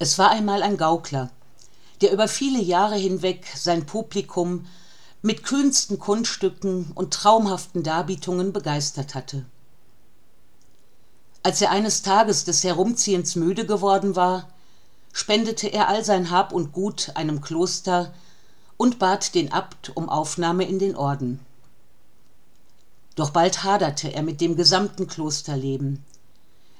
es war einmal ein gaukler der über viele jahre hinweg sein publikum mit kühnsten kunststücken und traumhaften darbietungen begeistert hatte. Als er eines tages des herumziehens müde geworden war spendete er all sein hab und gut einem kloster und bat den abt um aufnahme in den orden. Doch bald haderte er mit dem gesamten klosterleben.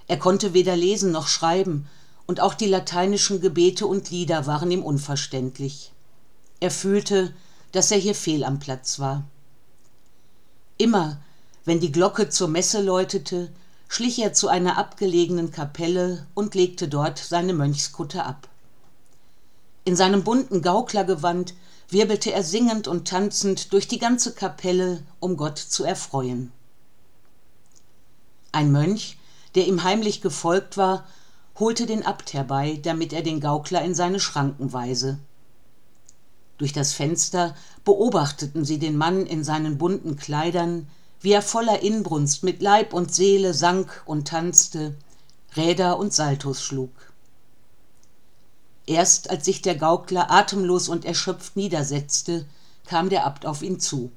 Er konnte weder lesen noch schreiben und auch die lateinischen gebete und lieder waren ihm unverständlich. Er fühlte dass er hier fehl am platz war. Immer wenn die glocke zur messe läutete schlich er zu einer abgelegenen kapelle und legte dort seine mönchskutte ab. In seinem bunten gauklergewand wirbelte er singend und tanzend durch die ganze kapelle um gott zu erfreuen. Ein mönch der ihm heimlich gefolgt war holte den abt herbei damit er den gaukler in seine schranken weise. Durch das fenster beobachteten sie den mann in seinen bunten kleidern wie er voller inbrunst mit leib und seele sang und tanzte räder und saltos schlug. Erst als sich der gaukler atemlos und erschöpft niedersetzte kam der abt auf ihn zu.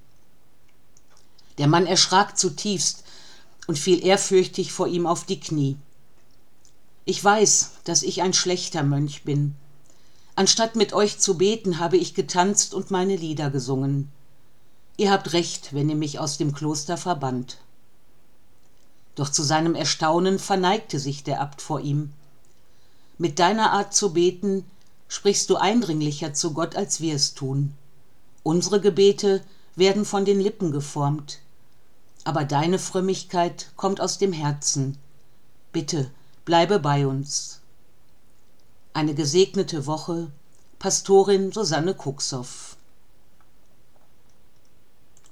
Der mann erschrak zutiefst und fiel ehrfürchtig vor ihm auf die knie ich weiß dass ich ein schlechter mönch bin. Anstatt mit euch zu beten habe ich getanzt und meine lieder gesungen. Ihr habt recht wenn ihr mich aus dem kloster verbannt. Doch zu seinem erstaunen verneigte sich der abt vor ihm. Mit deiner art zu beten sprichst du eindringlicher zu gott als wir es tun. Unsere gebete werden von den lippen geformt. Aber deine frömmigkeit kommt aus dem herzen. Bitte bleibe bei uns. Eine gesegnete woche. Pastorin susanne kucksoff